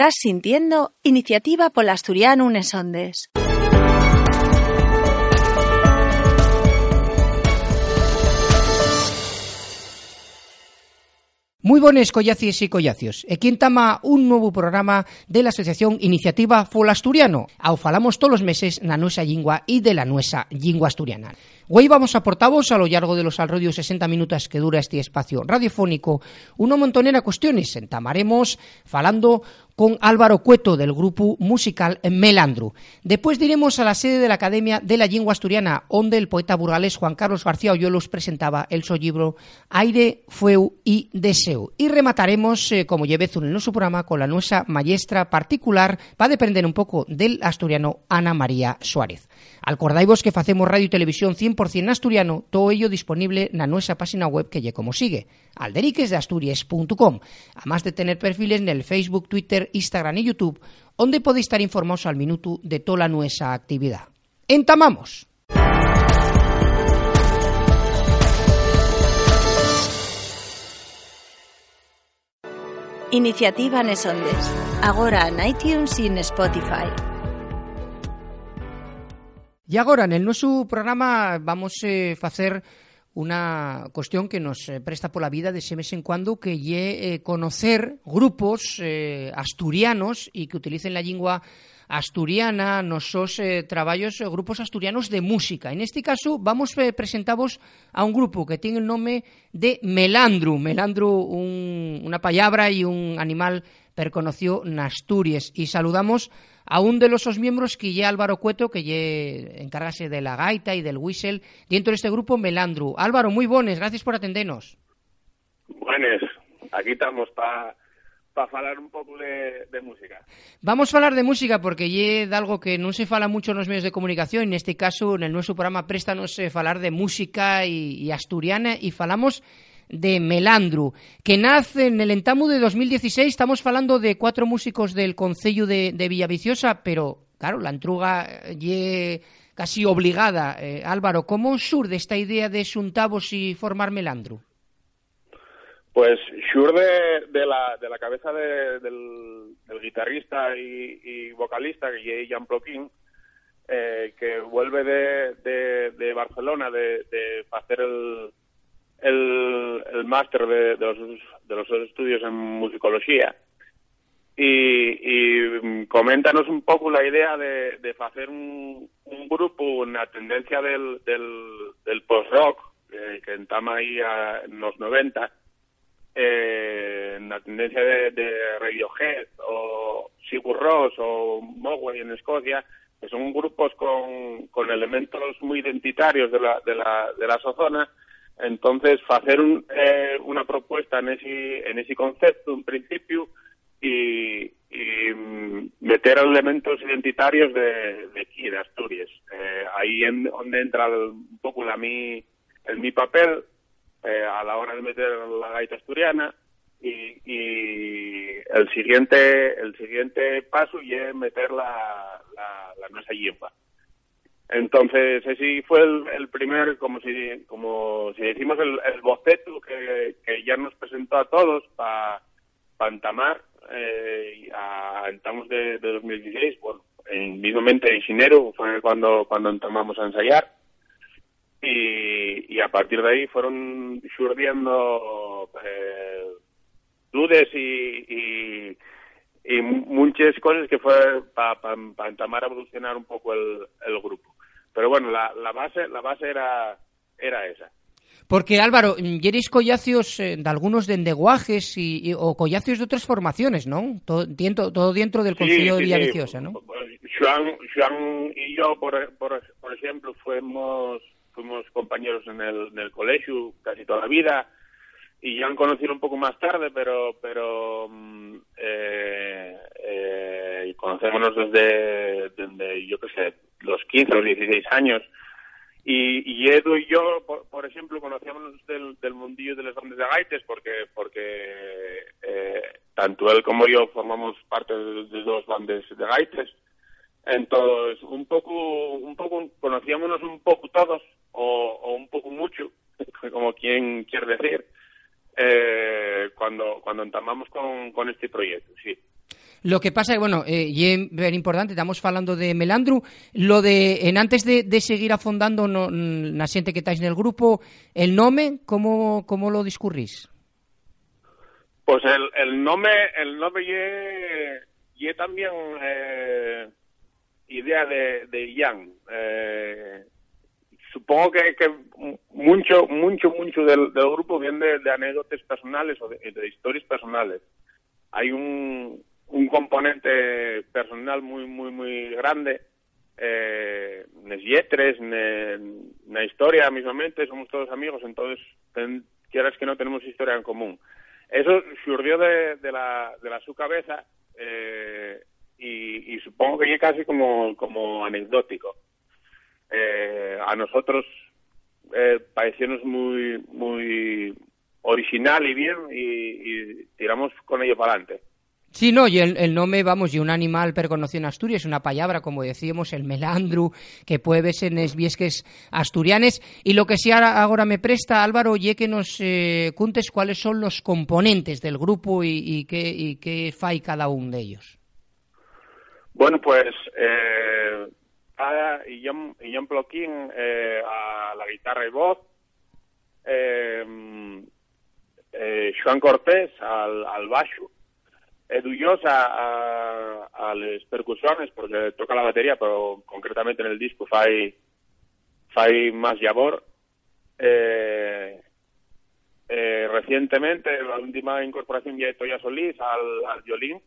Estás sintiendo Iniciativa Polasturiano Unes Ondes. Muy buenas collacies y collacios. Aquí tama un nuevo programa de la Asociación Iniciativa Folasturiano. Au falamos todos los meses na nuestra lingua y de la nuestra lingua asturiana. Hoy vamos a portavos a lo largo de los alrededor 60 minutos que dura este espacio radiofónico una montonera cuestiones. Entamaremos falando con Álvaro Cueto del grupo musical Melandru. Después diremos a la sede de la Academia de la Lengua Asturiana, donde el poeta burgalés Juan Carlos García Oyolos presentaba el su libro Aire, Fueu y Deseo. Y remataremos, eh, como llevé en nuestro programa, con la nuestra maestra particular para depender un poco del asturiano Ana María Suárez. Acordaivos que facemos radio y televisión 100% asturiano, todo ello disponible en nuestra página web que lle como sigue, alderiquesdeasturias.com, además de tener perfiles en el Facebook, Twitter, Instagram y YouTube, donde podéis estar informados al minuto de toda nuestra actividad. ¡Entamamos! Iniciativa Nesondes. Agora en iTunes y en Spotify. Y ahora, en el nuestro programa vamos a hacer una cuestión que nos eh, presta por la vida de ese mes en cuando que lle eh, conocer grupos eh, asturianos y que utilicen la lengua asturiana nosos eh, traballos eh, grupos asturianos de música. En este caso vamos eh, presentavos a un grupo que ten o nome de Melandru. Melandru un, una palabra e un animal perconoció en Asturias. Y saludamos a un de los miembros que ya Álvaro Cueto, que ya encargase de la gaita y del whistle dentro de este grupo Melandru. Álvaro, muy buenos, gracias por atendernos. Buenos, aquí estamos para pa falar un pouco de, de música. Vamos a hablar de música porque lle de algo que non se fala mucho nos medios de comunicación, en este caso, en el nuestro programa préstanos eh, falar de música y, y asturiana y falamos de Melandru, que nace en el entamo de 2016. Estamos falando de cuatro músicos del Concello de, de Villaviciosa, pero, claro, la entruga lle casi obligada. Eh, Álvaro, ¿cómo surde esta idea de xuntavos y formar Melandru? Pues surde de la, de la cabeza de, del, guitarrista y, vocalista, que es Ploquín, eh, que vuelve de, de, de Barcelona de, de hacer el, el, el máster de, de, los, de los estudios en musicología. Y, y coméntanos un poco la idea de, de hacer un, un grupo, una tendencia del, del, del post-rock eh, que entama ahí a, en los 90, eh, la tendencia de, de Radiohead o Sigur Rós o Mogwai en Escocia, que son grupos con, con elementos muy identitarios de la, de la, de la zona, entonces, hacer un, eh, una propuesta en ese, en ese concepto, en principio, y, y meter elementos identitarios de, aquí, de Asturias. Eh, ahí en donde entra el, un poco la mi, el mi papel eh, a la hora de meter la gaita asturiana y, y el siguiente el siguiente paso es meter la, la, la. Entonces, ese fue el, el, primer, como si, como si decimos, el, boceto que, que, ya nos presentó a todos para pa entamar, eh, a, estamos de, de 2016, bueno, en, mismamente en enero fue cuando, cuando entamamos a ensayar, y, y a partir de ahí fueron surgiendo eh, dudas y, y y muchas cosas que fue para pa, pa entamar a evolucionar un poco el, el grupo. Pero bueno, la, la, base la base era, era esa. Porque Álvaro, yeris collacios eh, de algunos de endeguajes y, y, o collacios de otras formaciones, ¿no? Todo dentro, todo dentro del Concilio sí, de Villaviciosa, sí. ¿no? Juan, Juan y yo, por, por, por ejemplo, fuimos, fuimos compañeros en el, en el colegio casi toda la vida y ya han conocido un poco más tarde, pero pero eh, eh, conocémonos desde, desde yo qué sé, los 15 o los 16 años. Y, y Edu y yo, por, por ejemplo, conocíamos del, del mundillo de las bandas de gaites porque porque eh, tanto él como yo formamos parte de, dos bandas de gaites. Entonces, un poco, un poco, conocíamos un poco todos, o, o un poco mucho, como quien quiere decir eh, cuando cuando entamamos con, con este proyecto, sí. Lo que pasa es, bueno, eh, importante, estamos hablando de Melandru, lo de, en antes de, de seguir afondando no, na xente que estáis en el grupo, el nome, ¿cómo, cómo lo discurrís? Pues el, el nombre, el nombre y, y también eh, idea de, de Ian. Eh, supongo que, que mucho, mucho, mucho del, del grupo viene de, anécdotas personales o de, historias personales. Hay un, un componente personal muy, muy, muy grande. Eh, nes yetres, historia mismamente, somos todos amigos, entonces ten, quieras que no tenemos historia en común. Eso surgió de, de, la, de la su cabeza eh, y, y supongo que es casi como, como anecdótico. Eh, a nosotros eh, pareciónos muy, muy original y bien y, y tiramos con ello para adelante. Sí, no, y el, el nome, vamos, y un animal perconocido en Asturias, una palabra, como decíamos, el melandru, que puede verse en es viesques asturianes. Y lo que sí ahora, me presta, Álvaro, oye que nos eh, cuntes cuáles son los componentes del grupo y, y qué, y qué fai cada uno de ellos. Bueno, pues eh, a Ian, Ian Ploquín eh, a la guitarra y voz, eh, eh, Joan Cortés al, al baixo, Edu Llosa a, a les percusiones, porque toca la batería, pero concretamente en el disco fai, fai más llavor. Eh, eh, recientemente, la última incorporación ya de Toya Solís al, al violín,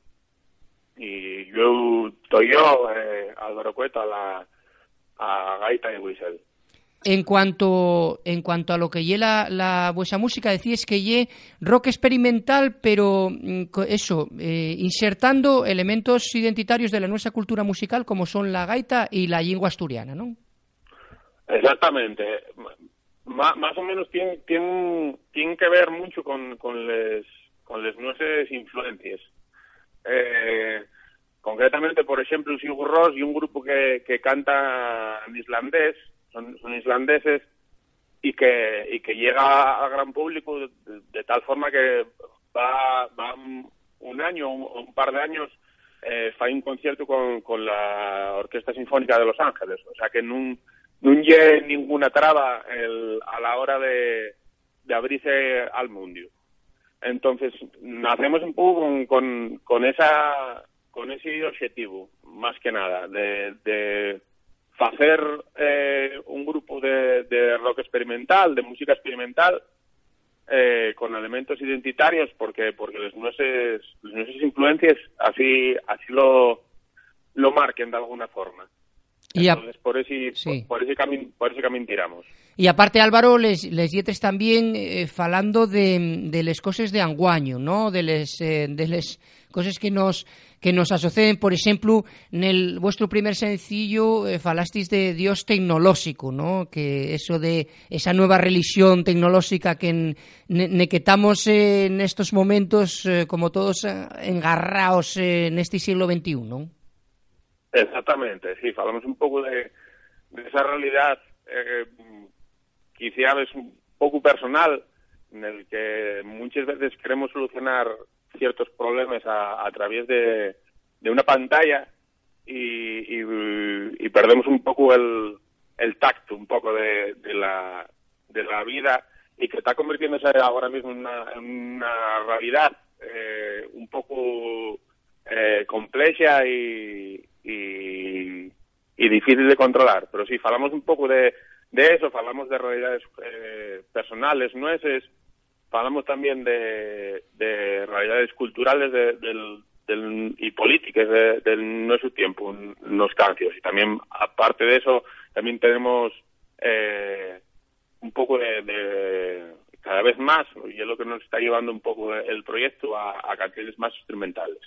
y yo estoy yo, eh, Álvaro Cueta, a la a gaita y whistle. En cuanto, en cuanto a lo que lle la, la vuestra música, decís que lle rock experimental, pero mm, eso, eh, insertando elementos identitarios de la nuestra cultura musical, como son la gaita y la lengua asturiana, ¿no? Exactamente. Ma- más o menos tiene, tiene, tiene que ver mucho con, con les, con les nuestras influencias. Eh, concretamente, por ejemplo, Sigur Rós y un grupo que, que canta en islandés, son, son islandeses, y que, y que llega al gran público de, tal forma que va, va un- año o un, par de años eh, fai un concierto con, con la Orquesta Sinfónica de Los Ángeles. O sea que nun lle ninguna traba el, a la hora de, de abrirse al mundo. Entonces, nacemos un poco con, con esa con ese objetivo, más que nada, de, de hacer eh, un grupo de, de rock experimental, de música experimental, eh, con elementos identitarios, porque porque las nuestras, influencias así así lo lo marquen de alguna forma. Y Entonces, por ese, Sí. por, por ese camino por ese camino tiramos. Y aparte, Álvaro, les, les lletres también eh, falando de, de les cosas de anguaño, ¿no? De les, eh, de les cosas que nos que nos asocien, por ejemplo, en el vuestro primer sencillo eh, de Dios tecnológico, ¿no? Que eso de esa nueva religión tecnológica que ne, ne estamos eh, en estos momentos eh, como todos eh, engarraos eh, en este siglo XXI. Exactamente, sí, hablamos un poco de, de esa realidad eh, quizá es un poco personal en el que muchas veces queremos solucionar ciertos problemas a, a través de, de una pantalla y, y, perdemos un poco el, el tacto un poco de, de, la, de la vida y que está convirtiéndose ahora mismo en una, en una realidad eh, un poco eh, compleja y, y, y difícil de controlar. Pero sí, falamos un poco de, de eso, falamos de realidades eh, personales nuestras, falamos también de realidades culturales de, del, y políticas de, nuestro tiempo, los cambios. Y también, aparte de eso, también tenemos eh, un poco de, cada vez más, y es lo que nos está llevando un poco el proyecto a canciones más instrumentales.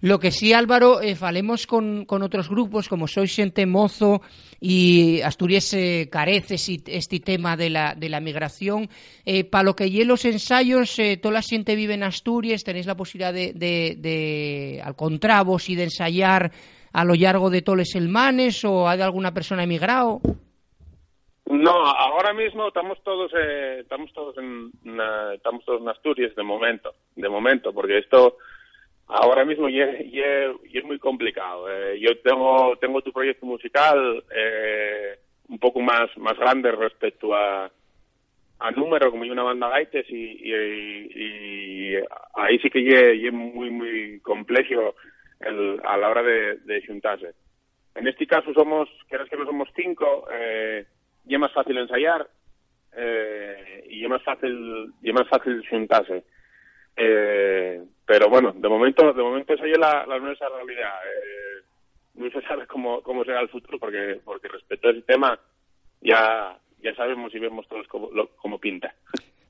Lo que sí, Álvaro, eh, falemos con, con otros grupos como Soy Xente Mozo y Asturias eh, Careces y este tema de la, de la migración. Eh, para lo que los ensayos, eh, toda la xente vive en Asturias, tenéis la posibilidad de, de, al contravos y de ensayar a lo largo de todos los elmanes o hay alguna persona emigrado? No, ahora mismo estamos todos eh, estamos todos en na, estamos todos en Asturias de momento, de momento, porque esto ahora mismo y es, muy complicado. Eh, yo tengo tengo tu proyecto musical eh, un poco más más grande respecto a, a número, como hay una banda gaites y, y, ahí sí que es muy muy complejo el, a la hora de, de juntarse. En este caso somos, quieres que no somos cinco, eh, y es más fácil ensayar eh, y es más fácil y es más fácil juntarse. Eh, pero bueno, de momento, de momento esa es la, la nuestra realidad. Eh, no se sabe cómo, cómo será el futuro porque, porque respecto a ese tema ya, ya sabemos y vemos todos cómo, cómo pinta.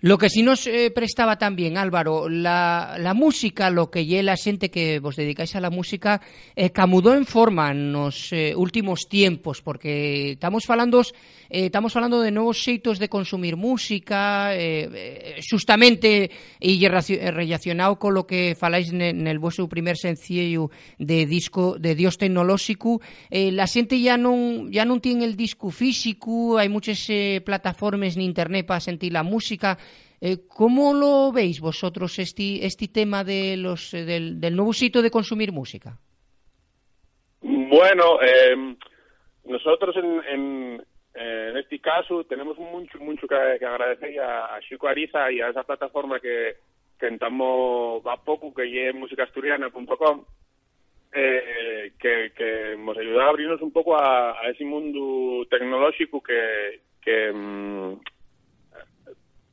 Lo que sí nos eh, prestaba también, Álvaro, la, música, lo que lle la xente que vos dedicáis a la música, eh, en forma nos eh, últimos tiempos, porque estamos falando eh, estamos falando de novos xeitos de consumir música, eh, justamente e relacionado con lo que faláis nel vosso primer sencillo de disco de Dios tecnolóxico, eh, la xente ya non ya tiene el disco físico, hai muchas eh, plataformas en internet para sentir la música, Eh, ¿Cómo lo veis vosotros este, este tema de los, eh, del, nuevo sitio de consumir música? Bueno, eh, nosotros en, en, este caso tenemos mucho mucho que, agradecer a, Chico Ariza y a esa plataforma que, que entramos a poco, que es musicasturiana.com, eh, que, que nos ayuda a abrirnos un poco a, a ese mundo tecnológico que, que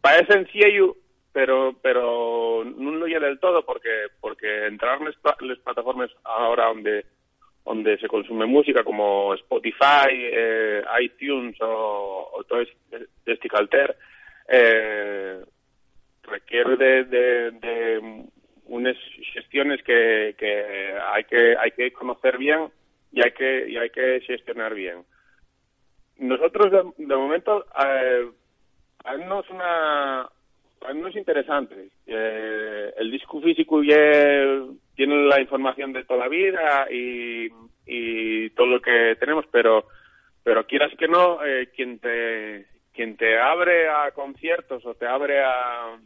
mm, parece sencillo, pero pero no lo ya del todo porque porque entrar en las plataformas ahora donde donde se consume música como Spotify, eh, iTunes o, o todo este calter eh, requiere de, de, de, unas gestiones que, que hay que hay que conocer bien y hay que y hay que gestionar bien. Nosotros de, de momento eh, no es una no es interesante. Eh, el disco físico ya tiene la información de toda la vida y, y todo lo que tenemos, pero pero quieras que no, eh, quien te quien te abre a conciertos o te abre a,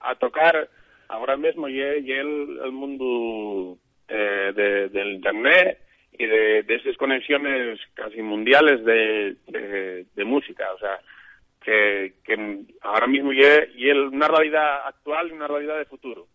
a tocar ahora mismo y, el, el mundo eh, de, del internet y de, de esas conexiones casi mundiales de, de, de música, o sea, que, que ahora mismo y es una realidad actual y una realidad de futuro.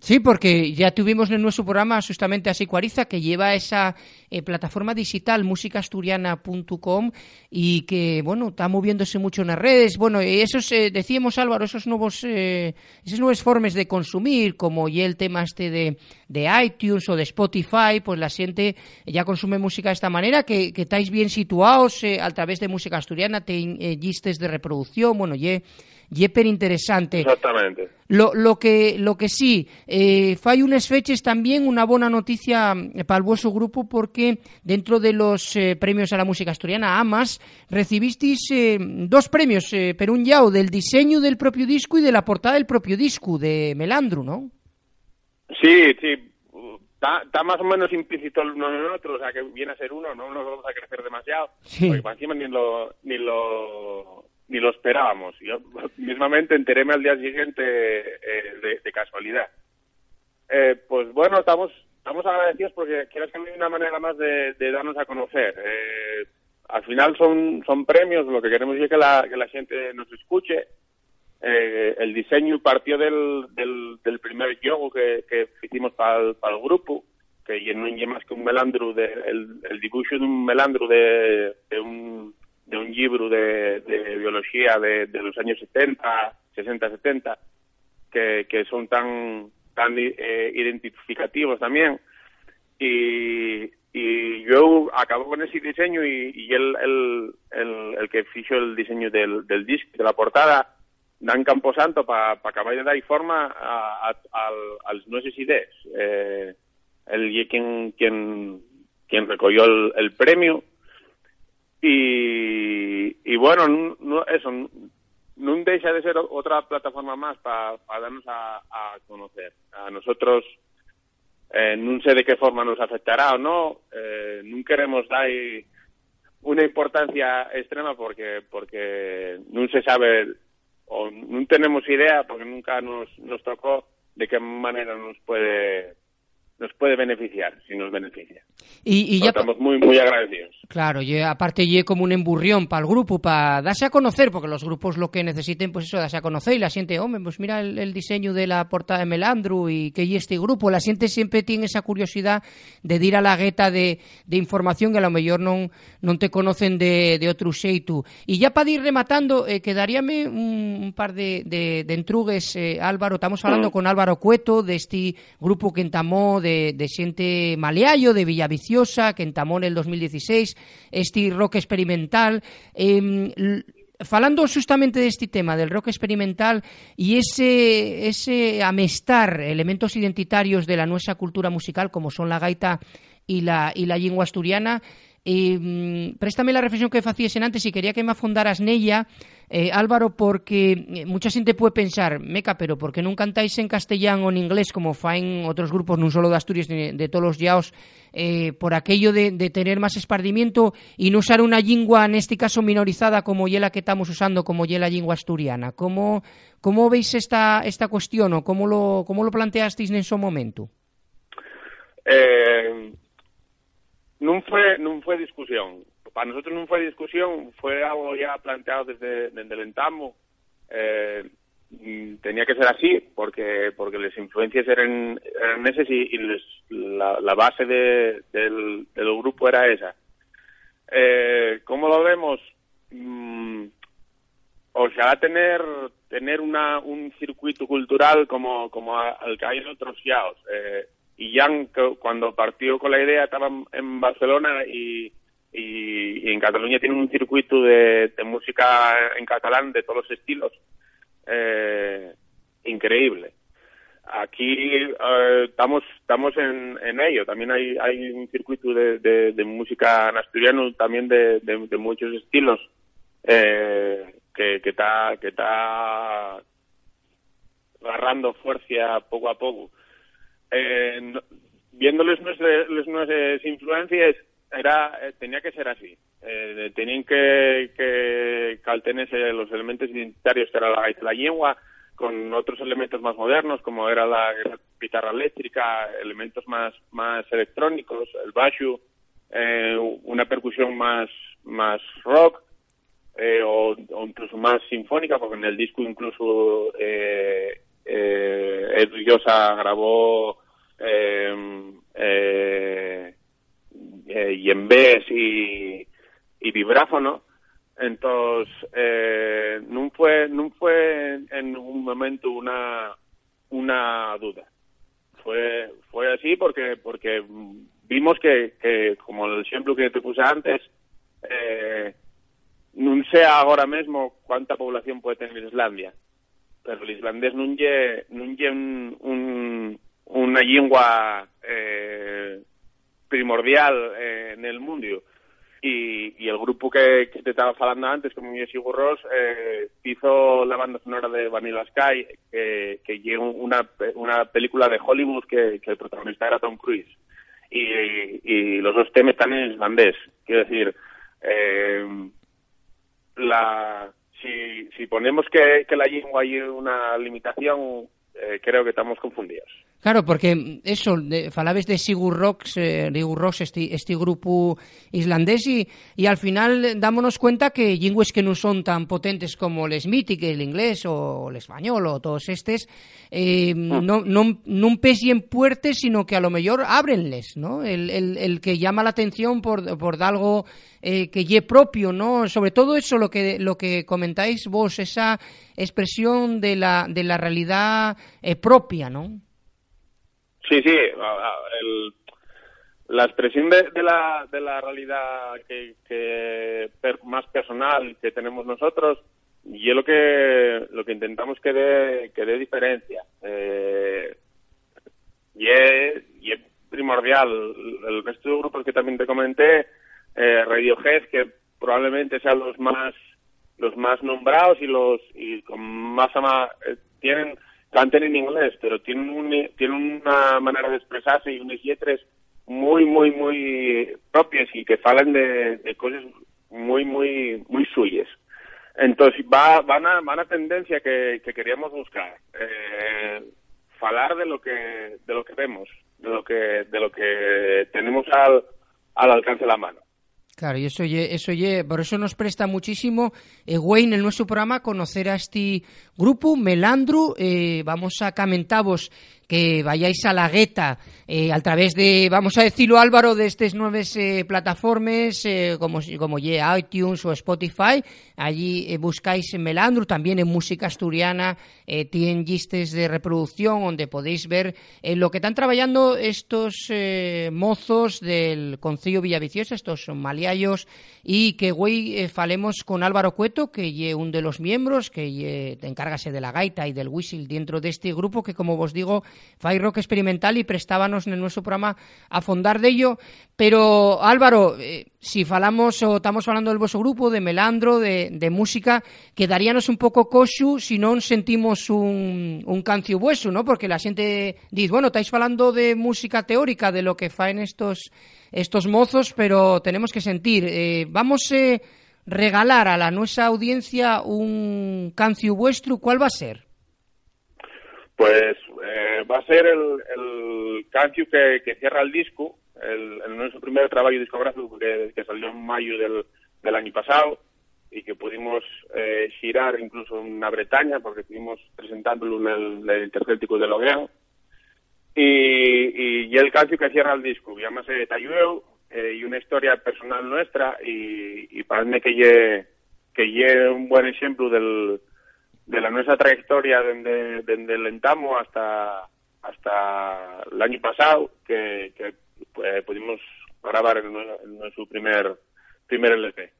Sí, porque ya tuvimos en nuestro programa justamente a Sicuariza, que lleva esa eh, plataforma digital musicasturiana.com y que, bueno, está moviéndose mucho en las redes. Bueno, esos, eh, decíamos Álvaro, esos nuevos, eh, esas nuevas formas de consumir, como ya el tema este de, de iTunes o de Spotify, pues la gente ya consume música de esta manera, que, estáis bien situados eh, a través de música asturiana, tenéis eh, listes de reproducción, bueno, ya Yeper interesante. Exactamente. Lo, lo que lo que sí, eh, fai unas fechas también una buena noticia eh, para el vuestro grupo porque dentro de los eh, premios a la música asturiana AMAS recibisteis eh, dos premios, eh, per un yao del diseño del propio disco y de la portada del propio disco de Melandru, ¿no? Sí, sí, Está, está, más o menos implícito el uno en el otro, o sea que viene a ser uno, no nos vamos a crecer demasiado, sí. porque para encima ni lo, ni lo ni lo esperábamos. Yo mismamente enteréme al día siguiente eh, de, casualidad. Eh, pues bueno, estamos estamos agradecidos porque quieras que hay una manera más de, darnos a conocer. Eh, al final son son premios, lo que queremos es que la, que la gente nos escuche. Eh, el diseño partió del, del, del primer yogo que, hicimos para el, grupo, que no es más que un melandro, de, el, el dibujo de un melandro de, de un de un libro de, de biología de, de, los años 70, 60, 70, que, que son tan, tan eh, identificativos también. Y, y yo acabo con ese diseño y, y el, el, el, que fichó el diseño del, del disco, de la portada, Dan Camposanto para pa acabar de dar forma a, a, a, als nuestras ideas. Eh, el quien, quien, quien recogió el, el premio y, y bueno, no, eso, no deja de ser otra plataforma más para pa darnos a, a, conocer. A nosotros eh, no sé de qué forma nos afectará o no, eh, no queremos dar una importancia extrema porque porque no se sabe o no tenemos idea porque nunca nos, nos tocó de qué manera nos puede nos puede beneficiar, si nos beneficia. Y, ya estamos muy, muy agradecidos. Claro, y aparte y como un emburrión para el grupo, para darse a conocer, porque los grupos lo que necesiten, pues eso, darse a conocer y la siente, hombre, pues mira el, diseño de la portada de Melandru y que y este grupo, la siente siempre tiene esa curiosidad de ir a la gueta de, información que a lo mejor no, no te conocen de, de otro xeito. Y ya para ir rematando, eh, quedaríame un, par de, de, entrugues, eh, Álvaro, estamos hablando mm. con Álvaro Cueto, de este grupo que entamó de, de xente maleallo, de Villaviciosa, que entamó en el 2016, este rock experimental. Eh, falando justamente de este tema del rock experimental y ese, ese amestar elementos identitarios de la nuestra cultura musical como son la gaita y la, y la lengua asturiana, eh, préstame la reflexión que en antes y quería que me afondaras en ella, eh, Álvaro, porque eh, mucha gente puede pensar, meca, pero ¿por qué no cantáis en castellano o en inglés como faen otros grupos, no solo de Asturias, ni de todos los yaos, eh, por aquello de, tener más espardimiento y no usar una lengua, en este caso minorizada, como ya la que estamos usando, como ya la lengua asturiana? ¿Cómo, cómo veis esta, esta cuestión o cómo lo, cómo lo planteasteis en ese momento? Eh no fue, fue discusión. Para nosotros no fue discusión, fue algo ya planteado desde, el entamo. Eh, tenía que ser así porque porque las influencias eran, eran esas y, la, la, base de, del, grupo era esa. Eh, ¿Cómo lo vemos? Mm, o sea, tener tener una, un circuito cultural como, como el que hay en otros yaos. Eh, y Jan cuando partió con la idea estaba en Barcelona y, en Cataluña tiene un circuito de, música en catalán de todos los estilos eh, increíble. Aquí eh, estamos estamos en, en ello. También hay, hay un circuito de, de, música en asturiano también de, de, muchos estilos eh, que está que está agarrando fuerza poco a poco eh, viéndoles nuestras, nuestras influencias, era eh, tenía que ser así. Eh, tenían que, que caltenerse los elementos identitarios que era la, la lengua con otros elementos más modernos como era la, guitarra eléctrica, elementos más más electrónicos, el bashu, eh, una percusión más más rock eh, o, o, incluso más sinfónica porque en el disco incluso eh, eh, grabó eh, eh, eh y, y vibráfono. Entonces eh, no fue no fue en un momento una una duda. Fue fue así porque porque vimos que, que como el ejemplo que te puse antes eh, no sé ahora mismo cuánta población puede tener Islandia pero el islandés no es un, un, una lengua eh, primordial eh, en el mundo. Y, y, el grupo que, que te estaba hablando antes, como es Sigur Ross, eh, hizo la banda sonora de Vanilla Sky, que, que llegó una, una película de Hollywood que, que el protagonista era Tom Cruise. Y, y los dos temas están en islandés. Quiero decir, eh, la, si, si ponemos que, que la lengua hay una limitación, eh, creo que estamos confundidos. Claro, porque eso, de, falabes de Sigur Rocks, eh, este, este grupo islandés, y, y al final dámonos cuenta que lingües que no son tan potentes como el que el inglés o el español o todos estos, eh, ah. no, no, no en puertes, sino que a lo mejor ábrenles, ¿no? El, el, el que llama la atención por, por algo eh, que ye propio, ¿no? Sobre todo eso, lo que, lo que comentáis vos, esa expresión de la, de la realidad eh, propia, ¿no? Sí, sí, la expresión de, la, de la realidad que, más personal que tenemos nosotros y es lo que lo que intentamos que dé que dé diferencia. Eh, y, es, y es primordial. El resto de grupos que también te comenté eh, Radiohead que probablemente sean los más los más nombrados y los y con más ama, eh, tienen canten en inglés, pero tienen, un, tienen una manera de expresarse y unas letras muy, muy, muy propias y que falan de, cosas muy, muy, muy suyas. Entonces, va, van, a, van a tendencia que, que queríamos buscar. Eh, falar de lo que de lo que vemos, de lo que de lo que tenemos al alcance de la mano. Claro, y eso ye, eso ye, por eso nos presta muchísimo eh, Wayne en nuestro programa conocer a este grupo Melandru, eh, vamos a comentaros que vayáis a la gueta eh, a través de, vamos a decirlo Álvaro, de estas nuevas eh, plataformas eh, como, como iTunes o Spotify, allí eh, buscáis en Melandru, también en música asturiana, eh, tienen listas de reproducción donde podéis ver lo que están trabajando estos mozos del Concilio Villaviciosa, estos son maliayos, y que güey falemos con Álvaro Cueto, que ye un de los miembros, que encárgase de la gaita y del whistle dentro de este grupo, que como vos digo, fai rock experimental y prestábanos en nuestro programa a fondar de ello. Pero Álvaro, eh, si falamos o estamos hablando del vuestro grupo, de melandro, de, de música, quedaríanos un pouco coxu si non sentimos un, un cancio vueso, ¿no? Porque la xente dice, bueno, estáis falando de música teórica, de lo que faen estos, estos mozos, pero tenemos que sentir. Eh, vamos eh, regalar a la nuestra audiencia un cancio vuestro, ¿cuál va a ser? Pues eh, va a ser el, el cancio que, que cierra el disco, el, el nuestro primer trabajo discográfico que, que salió en mayo del, año pasado y que pudimos eh, girar incluso en una Bretaña porque estuvimos presentándolo en el, el de Logueo y, y, el cancio que cierra el disco. Llámase Tayueu eh, y una historia personal nuestra y, y parece que lle, que un buen ejemplo del, de la nuestra trayectoria desde, el entamo hasta hasta el año pasado que, eh, pudimos grabar en, en nuestro primer primer LP.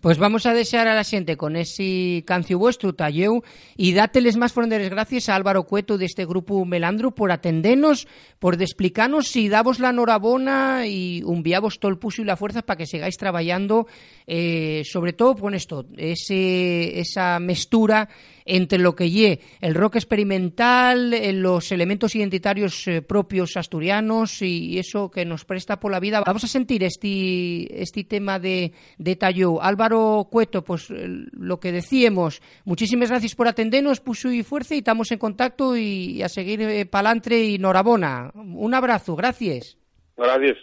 Pues vamos a desear a la xente con ese cancio vuestro, Talleu, y dáteles más fronderes gracias a Álvaro Cueto de este grupo Melandro por atendernos, por explicarnos y davos la enhorabona y enviavos todo el puso y la fuerza para que sigáis trabajando, eh, sobre todo con esto, ese, esa mestura entre lo que lle el rock experimental, eh, los elementos identitarios eh, propios asturianos y eso que nos presta por la vida. Vamos a sentir este, este tema de, de. Álvaro Cueto, pues eh, lo que decíamos, muchísimas gracias por atendernos, puso y fuerza y estamos en contacto y, a seguir palantre y norabona. Un abrazo, gracias. Gracias.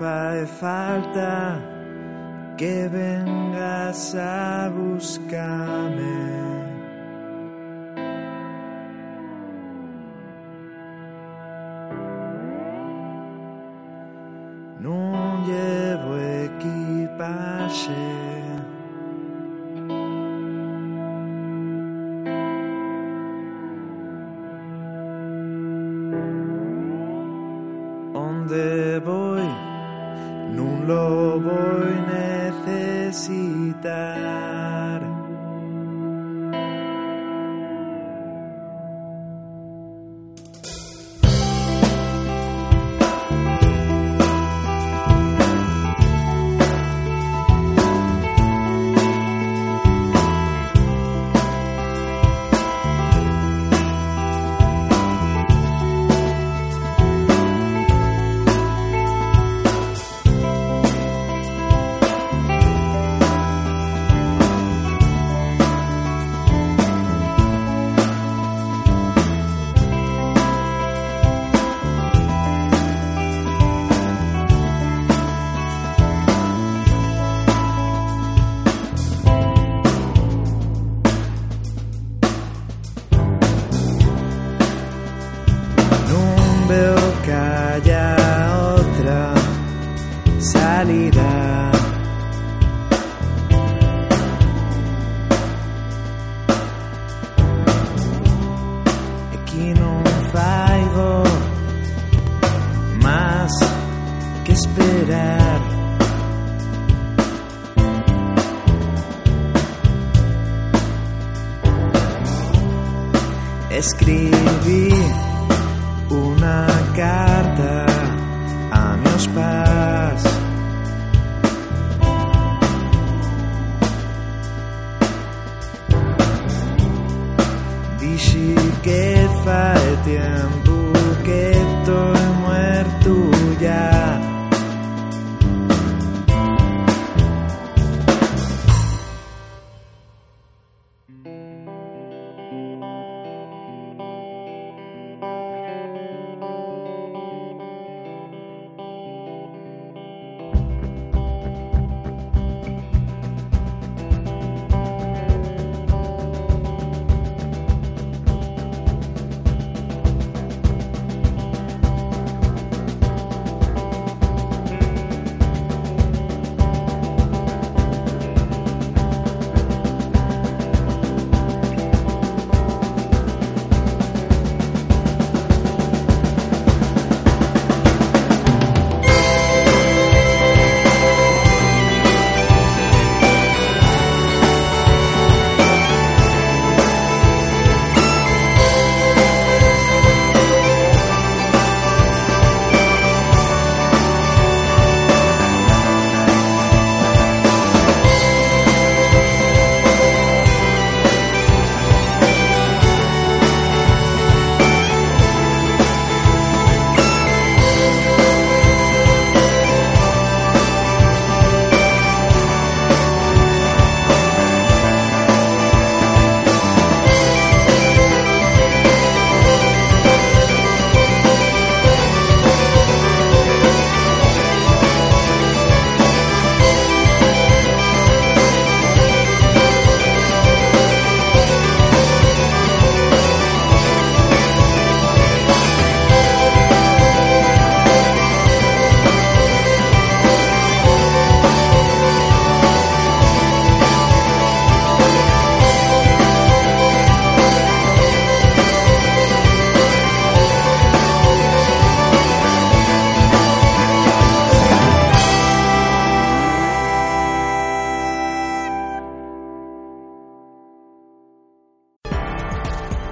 Fai falta que vengas a buscarme.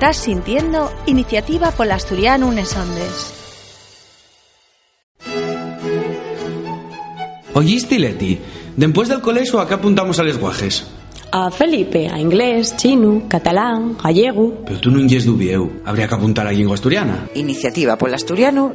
Estás sintiendo Iniciativa por Asturiano Unesondes. Oíste, Leti, después del colegio acá apuntamos a les guajes. A Felipe, a inglés, chino, catalán, gallego. Pero tú no yes dubieu, habría que apuntar a lengua asturiana. Iniciativa por Asturiano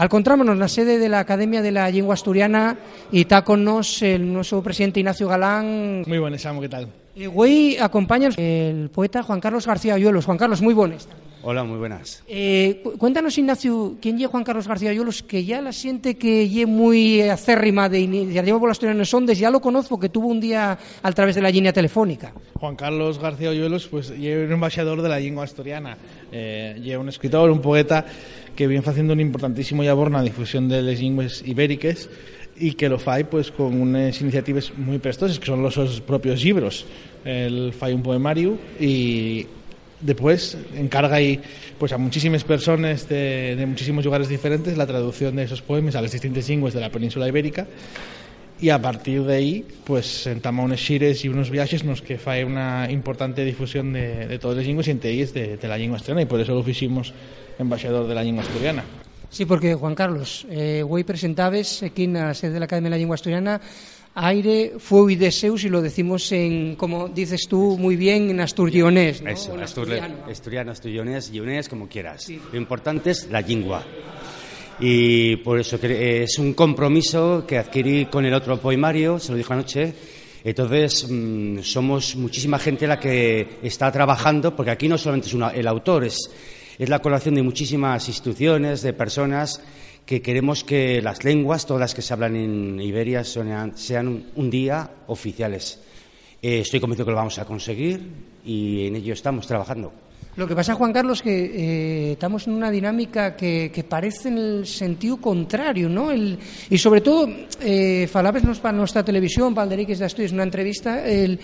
Nesondes. Encontrámonos na sede de la Academia de la Lengua Asturiana y está con nos el nuestro presidente Ignacio Galán. Muy buenas, Samu, ¿qué tal? Y hoy acompaña el poeta Juan Carlos García Ayuelos. Juan Carlos, muy buenas. Hola, muy buenas. Eh, cu- cuéntanos, Ignacio, ¿quién es Juan Carlos García Ayuelos? Que ya la siente que es muy acérrima de Iniciativa por la Asturiana en Sondes. Ya lo conozco, que tuvo un día a través de la línea telefónica. Juan Carlos García Oyuelos, pues, es un embajador de la lengua asturiana. Eh, es un escritor, un poeta que viene haciendo un importantísimo labor en la difusión de las lenguas ibéricas y que lo fai pues con unas iniciativas muy prestosas que son los propios libros. Él fai un poemario y después encarga ahí pues a muchísimas personas de, de muchísimos lugares diferentes la traducción de esos poemas a las distintas lenguas de la península ibérica y a partir de ahí pues entama unos xires y unos viajes nos que fai una importante difusión de, de todas las lenguas y entre ellas de, de la lengua asturiana y por eso lo hicimos embajador de la lengua asturiana. Sí, porque, Juan Carlos, eh, hoy presentabas aquí en la sede de la Academia de la Lengua Asturiana aire, fuego y deseos, y lo decimos en, como dices tú muy bien, en asturionés, ¿no? Eso, en astur- asturiano. asturiano, asturianés, guionés, como quieras. Lo importante es la lengua. Y por eso eh, es un compromiso que adquirí con el otro poemario, se lo dijo anoche. Entonces, mm, somos muchísima gente la que está trabajando, porque aquí no solamente es el autor, es, es la colaboración de muchísimas instituciones, de personas que queremos que las lenguas, todas las que se hablan en Iberia, sean, sean un, un día oficiales. Eh, estoy convencido que lo vamos a conseguir y en ello estamos trabajando. Lo que pasa, Juan Carlos, que eh, estamos en una dinámica que, parece en el sentido contrario, ¿no? Y sobre todo, eh, falabesnos para nuestra televisión, Valderiques de Asturias, una entrevista, el,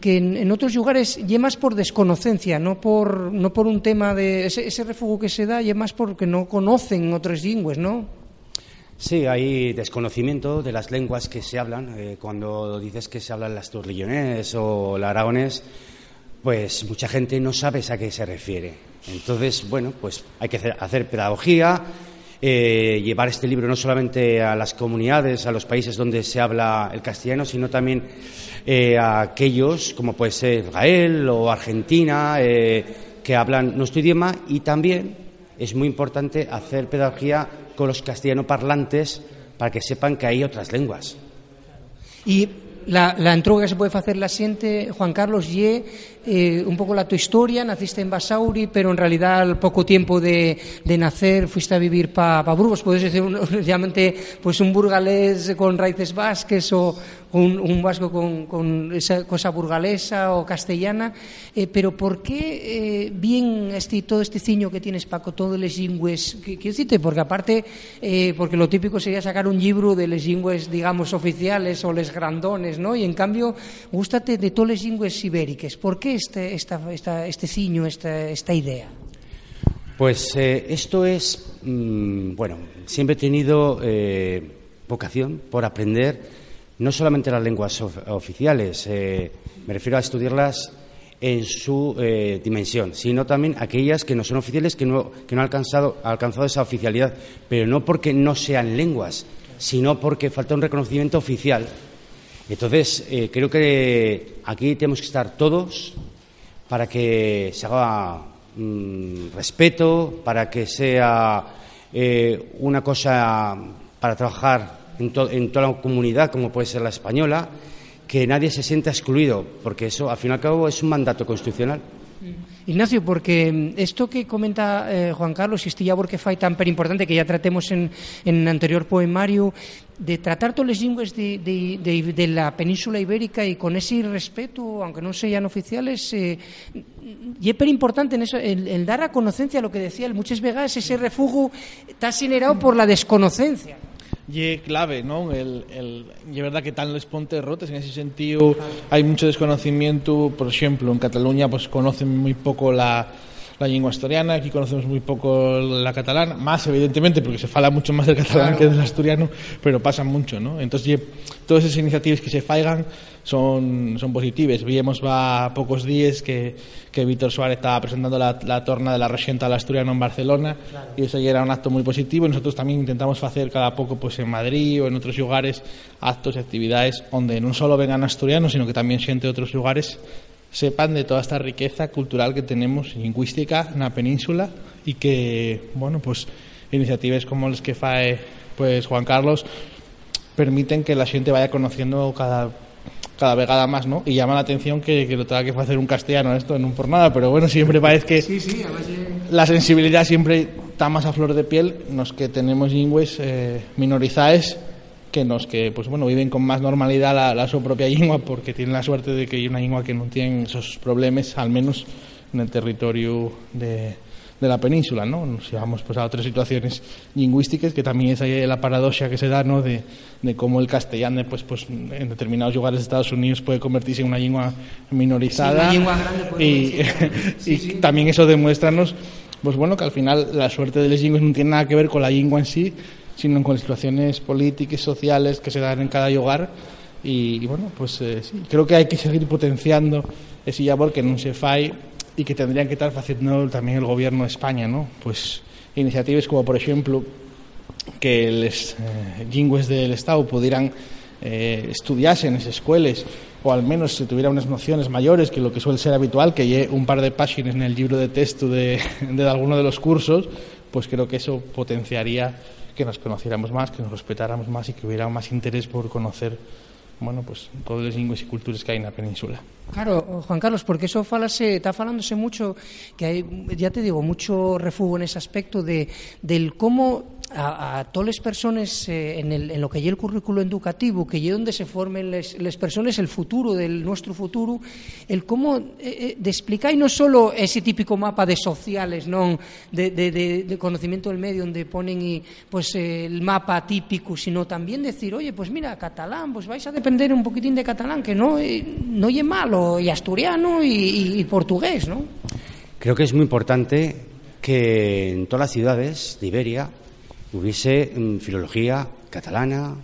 que en, otros lugares lle por desconocencia, no por, no por un tema de ese, ese refugio que se da, lle más porque no conocen otras lenguas, ¿no? Sí, hay desconocimiento de las lenguas que se hablan. Eh, cuando dices que se hablan el asturlillonés o el aragonés, pues mucha gente no sabe a qué se refiere. Entonces, bueno, pues hay que hacer, pedagogía, eh, llevar este libro no solamente a las comunidades, a los países donde se habla el castellano, sino también eh, a aquellos, como puede ser Israel o Argentina, eh, que hablan nuestro idioma y también es muy importante hacer pedagogía con los castellano parlantes para que sepan que hay otras lenguas. Y la, la entrega que se puede hacer la siguiente, Juan Carlos, y eh, un poco la tu historia, naciste en Basauri, pero en realidad al poco tiempo de, de nacer fuiste a vivir para pa Burgos, puedes decir un, realmente pues un burgalés con raíces vasques o un, un vasco con, con, esa cosa burgalesa o castellana, eh, pero ¿por qué eh, bien este, todo este ciño que tienes Paco, todos los lingües, quiero decirte, porque aparte, porque lo típico sería sacar un libro de los lingües, digamos, oficiales o les grandones, ¿no? Y en cambio, gústate de todos los lingües ibéricos, ¿por qué este, esta, esta, este ciño, esta, esta idea? Pues eh, esto es, mmm, bueno, siempre he tenido eh, vocación por aprender no solamente las lenguas of oficiales, eh, me refiero a estudiarlas en su dimensión, sino también aquellas que no son oficiales, que no, que no han alcanzado, alcanzado esa oficialidad, pero no porque no sean lenguas, sino porque falta un reconocimiento oficial. Entonces, eh, creo que aquí tenemos que estar todos para que se haga mmm, respeto, para que sea eh, una cosa para trabajar en, en, toda la comunidad, como puede ser la española, que nadie se sienta excluido, porque eso, al fin y al cabo, es un mandato constitucional. Ignacio, porque esto que comenta eh, Juan Carlos, este labor que fai tan importante que ya tratemos en, en anterior poemario, de tratar todos los lingües de, de, de, de, la península ibérica y con ese respeto, aunque no sean oficiales, eh, y es per importante en eso, el, el dar a conocencia lo que decía, el, muchas veces ese refugio está generado por la desconocencia. Y clave, ¿no? El, el, y es verdad que están los pontes rotos, en ese sentido hay mucho desconocimiento, por ejemplo, en Cataluña pues conocen muy poco la, la lengua asturiana, aquí conocemos muy poco la catalana, más evidentemente porque se fala mucho más del catalán claro. que del asturiano, pero pasa mucho, ¿no? Entonces, todas esas iniciativas que se faigan son, son positivas. Vimos va a pocos días que, que Víctor Suárez estaba presentando la, la torna de la Resienta al Asturiano en Barcelona claro. y eso ya era un acto muy positivo. Nosotros también intentamos hacer cada poco pues en Madrid o en otros lugares actos y actividades donde no solo vengan asturianos, sino que también gente de otros lugares sepan de toda esta riqueza cultural que tenemos lingüística en la península y que, bueno, pues iniciativas como las que fae pues Juan Carlos permiten que la gente vaya conociendo cada cada vegada más, ¿no? Y llama la atención que, que lo tenga que hacer un castellano esto en un por nada, pero bueno, siempre parece que sí, sí, la sensibilidad siempre está más a flor de piel los que tenemos lingües eh, minorizadas que los que pues bueno viven con más normalidad la, la, su propia lengua porque tienen la suerte de que hay una lengua que no tiene esos problemas al menos en el territorio de, de la península, ¿no? Nos llevamos pues a otras situaciones lingüísticas que también es ahí la paradoja que se da, ¿no? De, de cómo el castellano pues, pues en determinados lugares de Estados Unidos puede convertirse en una lengua minorizada sí, una lengua y, sí, y sí. también eso demuéstranos pues bueno que al final la suerte de las lenguas no tiene nada que ver con la lengua en sí sino con situaciones políticas, sociales que se dan en cada hogar. Y, y bueno, pues eh, sí, creo que hay que seguir potenciando ese labor que no se fai y que tendrían que estar haciendo también el gobierno de España, ¿no? Pues iniciativas como, por ejemplo, que los eh, lingües del Estado pudieran eh, estudiarse en esas escuelas o al menos se tuviera unas nociones mayores que lo que suele ser habitual, que lleve un par de páginas en el libro de texto de, de alguno de los cursos, pues creo que eso potenciaría que nos conociéramos más, que nos respetáramos más y que hubiera más interés por conocer bueno, pues todas las lenguas y culturas que hay en la península. Claro, Juan Carlos, porque eso falase, está falándose mucho, que hay, ya te digo, mucho refugio en ese aspecto de, del cómo a, a todas las personas eh, en, el, en, lo que hay el currículo educativo, que es donde se formen las personas el futuro del nuestro futuro, el cómo eh, eh, de explicar y no solo ese típico mapa de sociales, ¿no? de, de, de, de conocimiento del medio, donde ponen y, pues, eh, el mapa típico, sino también decir, oye, pues mira, catalán, pues vais a depender un poquitín de catalán, que no, eh, no es malo, y asturiano y, y, y portugués, ¿no? Creo que es muy importante que en todas las ciudades de Iberia hubiese mm, filología catalana,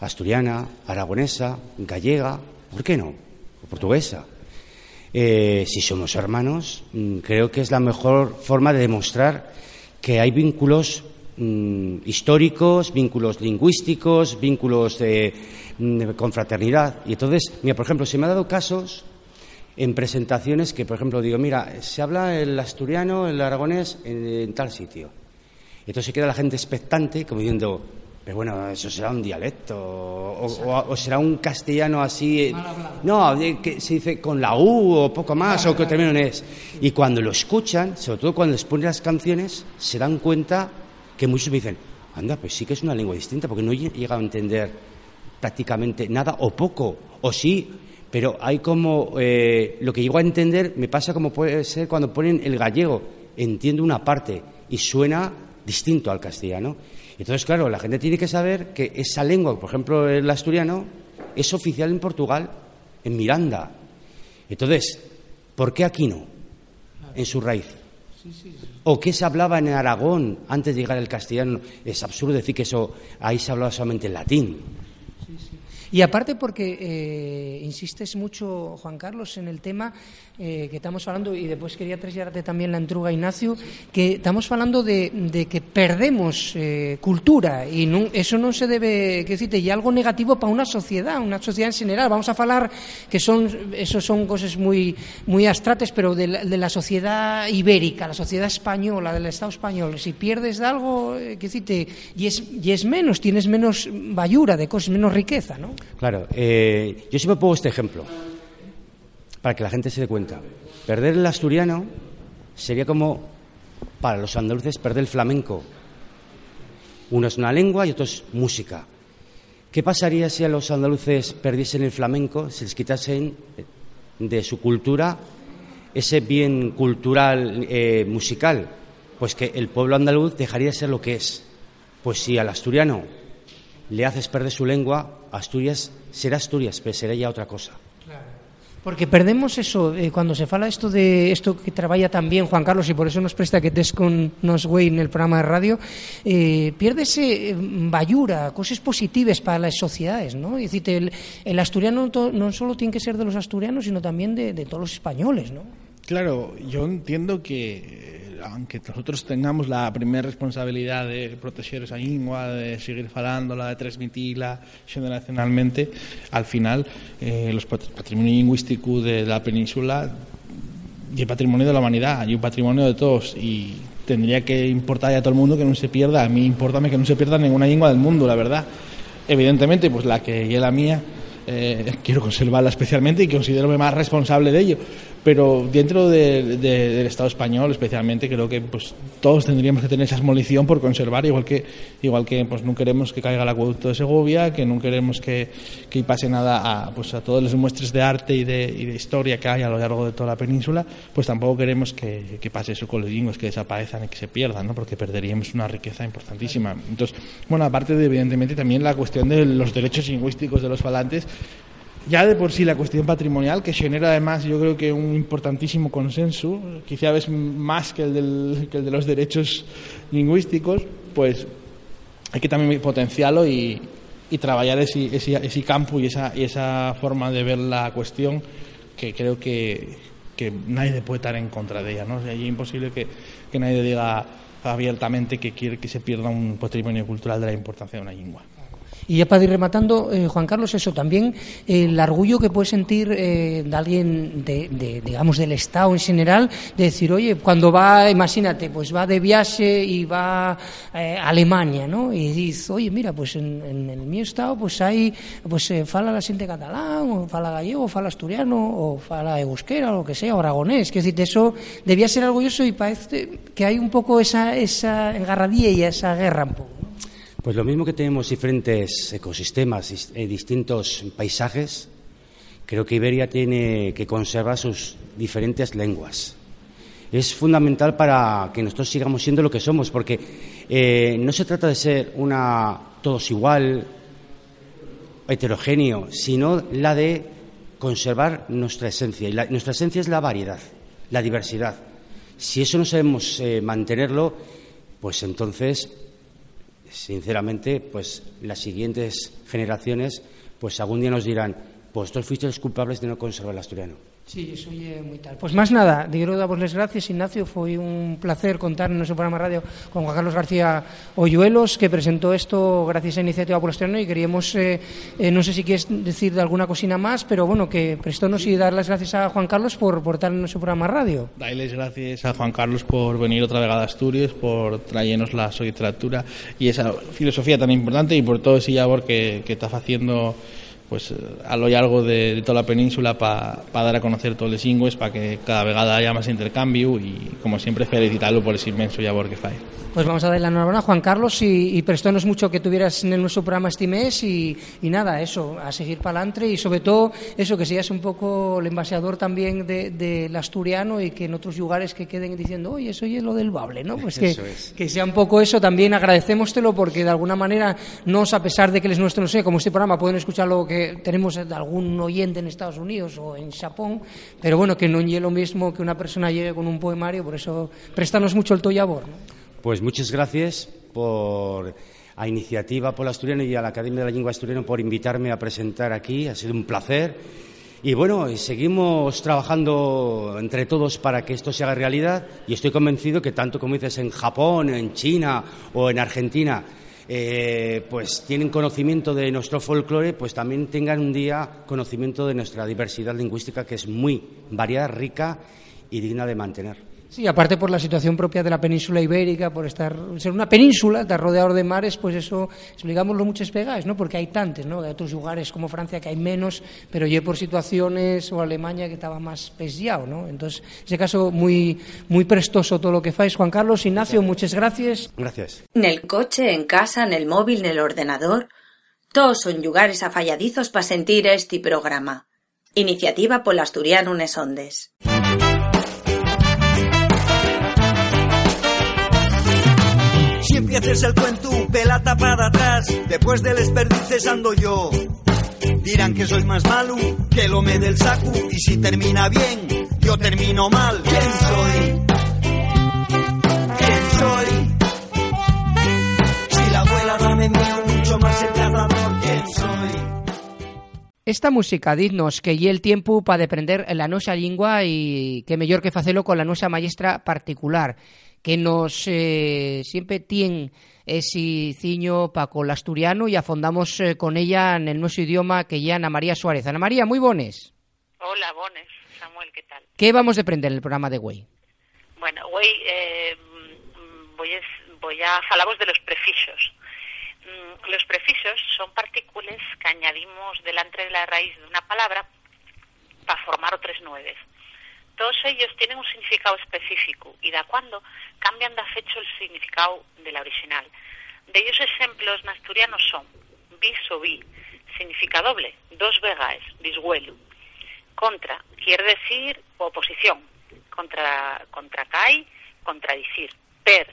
asturiana, aragonesa, gallega, ¿por qué no? O portuguesa. Eh, si somos hermanos, mm, creo que es la mejor forma de demostrar que hay vínculos mm, históricos, vínculos lingüísticos, vínculos de, de confraternidad. Y entonces, mira, por ejemplo, se me ha dado casos en presentaciones que, por ejemplo, digo, mira, se habla el asturiano, el aragonés en, tal sitio. Entonces se queda la gente expectante, como diciendo, pero bueno, eso será un dialecto, o, será un castellano así. Eh, no, que se dice con la U o poco más, o que también es. Y cuando lo escuchan, sobre todo cuando les ponen las canciones, se dan cuenta que muchos me dicen, anda, pues sí que es una lengua distinta, porque no he llegado a entender prácticamente nada o poco, o sí, pero hay como, eh, lo que llego a entender me pasa como puede ser cuando ponen el gallego, entiendo una parte y suena distinto al castellano. Entonces, claro, la gente tiene que saber que esa lengua, por ejemplo, el asturiano, es oficial en Portugal, en Miranda. Entonces, ¿por qué aquí no? En su raíz. ¿O qué se hablaba en Aragón antes de llegar el castellano? Es absurdo decir que eso ahí se hablaba solamente en latín. Y aparte porque eh, insistes mucho, Juan Carlos, en el tema eh, que estamos hablando, y después quería trasladarte también la entruga, Ignacio, que estamos hablando de, de que perdemos eh, cultura y eso non se debe, que decirte, y algo negativo para una sociedad, una sociedad en general. Vamos a falar que son, eso son cosas muy, muy abstractas, pero de la, de la sociedad ibérica, la sociedad española, del Estado español. Si pierdes de algo, eh, que decirte, y es, y es menos, tienes menos bayura de cosas, menos riqueza, ¿no? Claro, eh, yo siempre pongo este ejemplo para que la gente se dé cuenta. Perder el asturiano sería como para los andaluces perder el flamenco. Uno es una lengua y otro es música. ¿Qué pasaría si a los andaluces perdiesen el flamenco, se les quitasen de su cultura ese bien cultural eh, musical? Pues que el pueblo andaluz dejaría de ser lo que es. Pues si al asturiano le haces perder su lengua, Asturias será Asturias, pero será ya otra cosa. Porque perdemos eso, eh, cuando se fala esto de esto que trabaja también Juan Carlos, y por eso nos presta que estés con nos güey en el programa de radio, eh, pierdese eh, bayura, cosas positivas para las sociedades, ¿no? Es decir, el, el asturiano to, no solo tiene que ser de los asturianos, sino también de, de todos los españoles, ¿no? Claro, yo entiendo que aunque nosotros tengamos la primera responsabilidad de proteger esa lengua, de seguir falándola, de transmitirla generacionalmente, al final eh, los patrimonio lingüístico de la península y el patrimonio de la humanidad y un patrimonio de todos y tendría que importar a todo el mundo que no se pierda. A mí importame que no se pierda ninguna lengua del mundo, la verdad. Evidentemente, pues la que es la mía, eh, quiero conservarla especialmente y considero más responsable de ello pero dentro de, de, del Estado español especialmente creo que pues todos tendríamos que tener esa munición por conservar igual que igual que pues no queremos que caiga el acueducto de Segovia que no queremos que, que pase nada a pues a todos los muestras de arte y de, y de historia que hay a lo largo de toda la península pues tampoco queremos que, que pase eso con los lingües que desaparezcan y que se pierdan ¿no? porque perderíamos una riqueza importantísima entonces bueno aparte de evidentemente también la cuestión de los derechos lingüísticos de los falantes ya de por sí la cuestión patrimonial, que genera además yo creo que un importantísimo consenso, quizá vez más que el, del, que el de los derechos lingüísticos, pues hay que también potenciarlo y, y trabajar ese, ese, ese campo y esa, y esa forma de ver la cuestión que creo que, que nadie puede estar en contra de ella. ¿no? Es imposible que, que nadie diga abiertamente que quiere que se pierda un patrimonio cultural de la importancia de una lengua. Y ya para ir rematando, eh, Juan Carlos, eso también, eh, el orgullo que puede sentir eh, de alguien, de, de, digamos, del Estado en general, de decir, oye, cuando va, imagínate, pues va de viaje y va eh, a Alemania, ¿no? Y dice, oye, mira, pues en, en, en mi Estado, pues hay, pues eh, fala la gente catalán, o fala gallego, o fala asturiano, o fala euskera, o lo que sea, o aragonés. Que decir, eso debía ser orgulloso y parece que hay un poco esa, esa engarradilla y esa guerra un poco. Pues lo mismo que tenemos diferentes ecosistemas y distintos paisajes, creo que Iberia tiene que conservar sus diferentes lenguas. Es fundamental para que nosotros sigamos siendo lo que somos, porque eh, no se trata de ser una todos igual, heterogéneo, sino la de conservar nuestra esencia. Y la, nuestra esencia es la variedad, la diversidad. Si eso no sabemos eh, mantenerlo, pues entonces sinceramente, pues las siguientes generaciones, pues algún día nos dirán, pues todos fuisteis culpables de no conservar el asturiano. Sí, eso é moi tal. Pois máis nada, digo darvosles gracias, Ignacio, foi un placer contar no noso programa radio con Juan Carlos García Oyuelos, que presentó esto gracias a Iniciativa por Asturiano y queríamos, eh, eh, non sei se quieres decir de alguna cosina máis, pero bueno, que prestónos y dar las gracias a Juan Carlos por, por estar en noso programa radio. Dailes gracias a Juan Carlos por venir otra vez a Asturias, por traernos la su literatura y esa filosofía tan importante y por todo ese labor que, que está haciendo pues a lo largo de, de toda la península para pa dar a conocer todos los lingües, para que cada vegada haya más intercambio y, como siempre, felicitarlo por ese inmenso labor que fai. Pues vamos a darle la enhorabuena a Juan Carlos y, y prestónos mucho que tuvieras en nuestro programa este mes y, y nada, eso, a seguir para adelante y sobre todo eso, que seas un poco el embajador también del de, de asturiano y que en otros lugares que queden diciendo, oye, eso es lo del bable, ¿no? Pues que, es. que sea un poco eso, también agradecémostelo porque de alguna manera, nos a pesar de que les nuestro, no sé, como este programa pueden escuchar lo tenemos algún oyente en Estados Unidos o en Japón, pero bueno, que no es lo mismo que una persona llegue con un poemario, por eso préstanos mucho el toyabor, ¿no? Pues muchas gracias por a Iniciativa por Asturiano y a la Academia de la Lengua Asturiana por invitarme a presentar aquí. Ha sido un placer. Y bueno, seguimos trabajando entre todos para que esto se haga realidad y estoy convencido que tanto como dices en Japón, en China o en Argentina, eh, pues tienen conocimiento de nuestro folclore, pues también tengan un día conocimiento de nuestra diversidad lingüística que es muy variada, rica y digna de mantener. Sí, aparte por la situación propia de la península ibérica, por estar ser una península, estar rodeado de mares, pues eso, expligámoslo muchas pegas, ¿no? Porque hay tantos, ¿no? De otros lugares como Francia que hay menos, pero yo por situaciones o Alemania que estaba más pesado, ¿no? Entonces, en ese caso muy muy prestoso todo lo que fáis, Juan Carlos, Ignacio, muchas gracias. Gracias. En el coche, en casa, en el móvil, en el ordenador, todos son lugares afalladizos para sentir este programa. Iniciativa por Asturiano Unes Ondes. Empieces el cuento, pelata para atrás, después del desperdices ando yo. Dirán que soy más malo que lo me del saco, y si termina bien, yo termino mal. ¿Quién soy? ¿Quién soy? Si la abuela dame mío, mucho más el cazador, ¿quién soy? Esta música dignos que lle el tiempo para aprender la nosa lingua y que mellor que facelo con la nosa maestra particular que nos eh, siempre tiene ese ciño para con el asturiano y afondamos eh, con ella en el nuestro idioma que ya Ana María Suárez. Ana María, muy bones. Hola, bones. Samuel, ¿qué tal? ¿Qué vamos a aprender en el programa de Güey? Bueno, Güey, eh, voy, a, voy a falaros de los prefixos. Mm, Los prefixos son partículas que añadimos delante de la raíz de una palabra para formar otros nueves. Todos ellos tienen un significado específico y da cuando cambian de fecho el significado de la original. De ellos ejemplos en asturiano son bis o bi, significa doble, dos vegaes, bishuelo. Contra, quiere decir oposición. Contra, contra cai, contradicir. Per,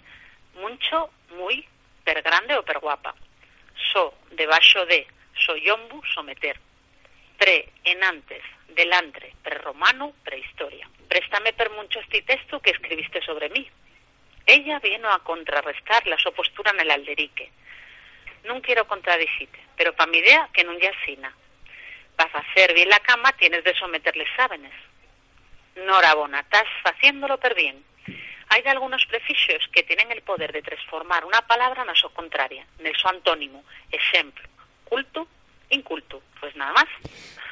mucho, muy, per grande o per guapa. So, debaixo de, soyombu, someter. Pre, en antes, delante, prerromano, prehistoria. Préstame per mucho este texto que escribiste sobre mí. Ella vino a contrarrestar la su postura en el alderique. No quiero contradicirte, pero pa mi idea que non lle asina. Para hacer bien la cama tienes de someterle sábenes. Norabona, estás haciéndolo per bien. Hay de algunos prefixos que tienen el poder de transformar una palabra en su contraria, en su antónimo. Ejemplo, culto, inculto. Pues nada más.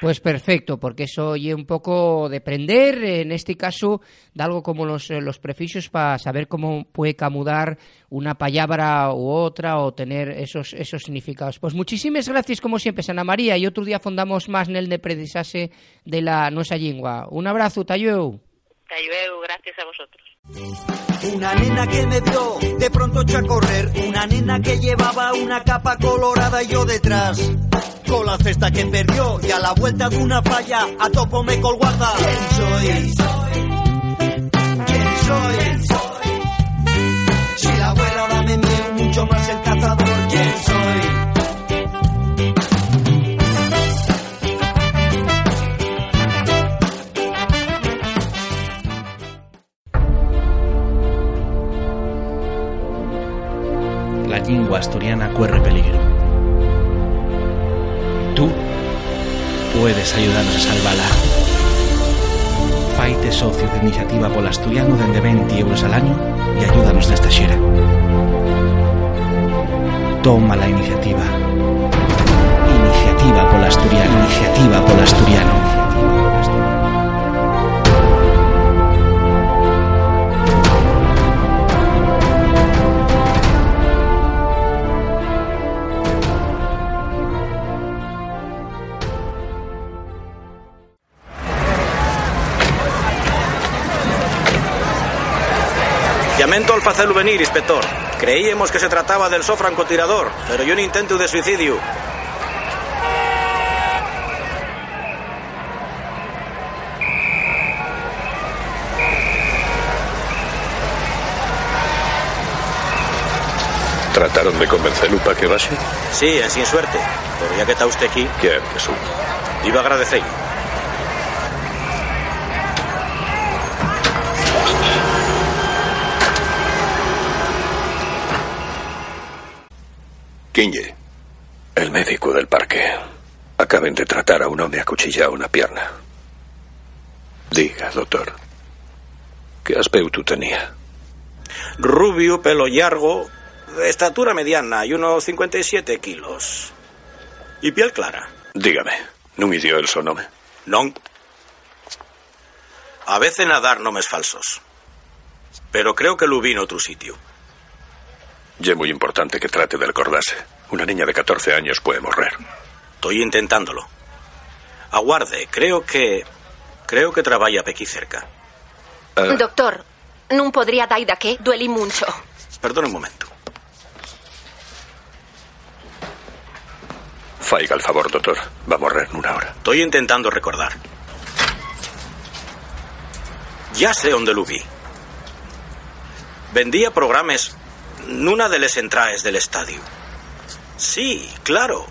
Pues perfecto, porque eso oye un poco de aprender, en este caso, de algo como los, eh, los prefixos para saber cómo puede camudar una palabra u otra o tener esos, esos significados. Pues muchísimas gracias, como siempre, Sana María, y otro día fundamos más en el de predisase de la nuestra lengua. Un abrazo, Tayeu. Tayeu, gracias a vosotros. Una nena que me vio de pronto echó a correr, una nena que llevaba una capa colorada y yo detrás. Con la cesta que perdió y a la vuelta de una falla a topo me colguarda. ¿Quién soy? ¿Quién soy? Si la abuela dame miedo, mucho más el cazador. ¿Quién soy? Lingua asturiana corre peligro. Tú puedes ayudarnos a salvarla. Faite socio de Iniciativa Pola Asturiano dende 20 euros al año y ayúdanos desta xera. Toma la iniciativa. Iniciativa Pola Asturiano. Iniciativa Pola Asturiano. Lamento al facelo venir, inspector. Creíamos que se trataba del so francotirador, pero yo un intento de suicidio. ¿Trataron de convencerlo para que vaya? Sí, en sin suerte. Pero ya que está usted aquí... ¿Qué Jesús? Iba a agradecerle. Quiñe, el médico del parque. Acaben de tratar a un hombre acuchillado una pierna. Diga, doctor. ¿Qué aspecto tenía? Rubio, pelo largo, de estatura mediana y unos 57 kilos. Y piel clara. Dígame, ¿no me dio el sonome? Non. A veces nadar nomes falsos. Pero creo que lo vi en otro sitio. Y es muy importante que trate de acordarse. Una niña de 14 años puede morrer. Estoy intentándolo. Aguarde, creo que... Creo que trabaja aquí cerca. Eh, Doctor, non podría dar da que dueli mucho. Perdón un momento. Faiga el favor, doctor. Va a morrer en una hora. Estoy intentando recordar. Ya sé dónde lo vi. Vendía programas nuna de les entraes del estadio. Sí, claro.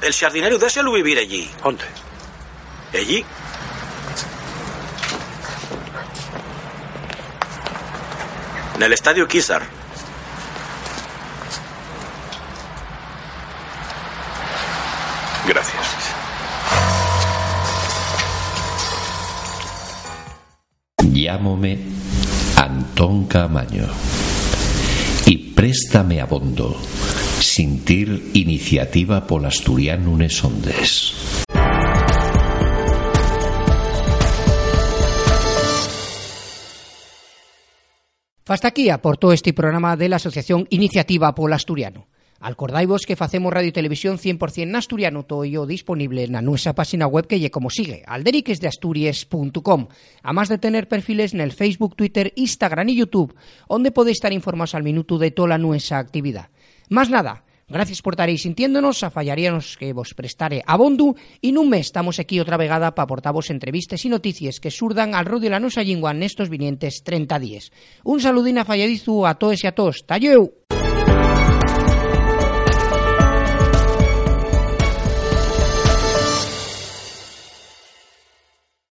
El jardinero désealo vivir allí. ¿Dónde? Allí. En el estadio Kizar. Gracias. Llámome Antón Camaño préstame abondo. Sintir iniciativa pol asturiano unes ondes. Hasta aquí aportó este programa de la Asociación Iniciativa Pol Asturiano. Acordaivos que facemos radio y televisión 100% en asturiano todo ello disponible na nuestra página web que lle como sigue, alderiquesdeasturias.com, a más de tener perfiles en el Facebook, Twitter, Instagram y YouTube, donde podéis estar informados al minuto de toda nuestra actividad. Más nada, gracias por estaréis sintiéndonos, a fallaríanos que vos prestare abondo y nun mes estamos aquí otra vegada para aportaros entrevistas y noticias que surdan al rodio de la nuestra lingua en estos vinientes 30 días. Un saludín a falladizu a todos y a todos. ¡Talleu!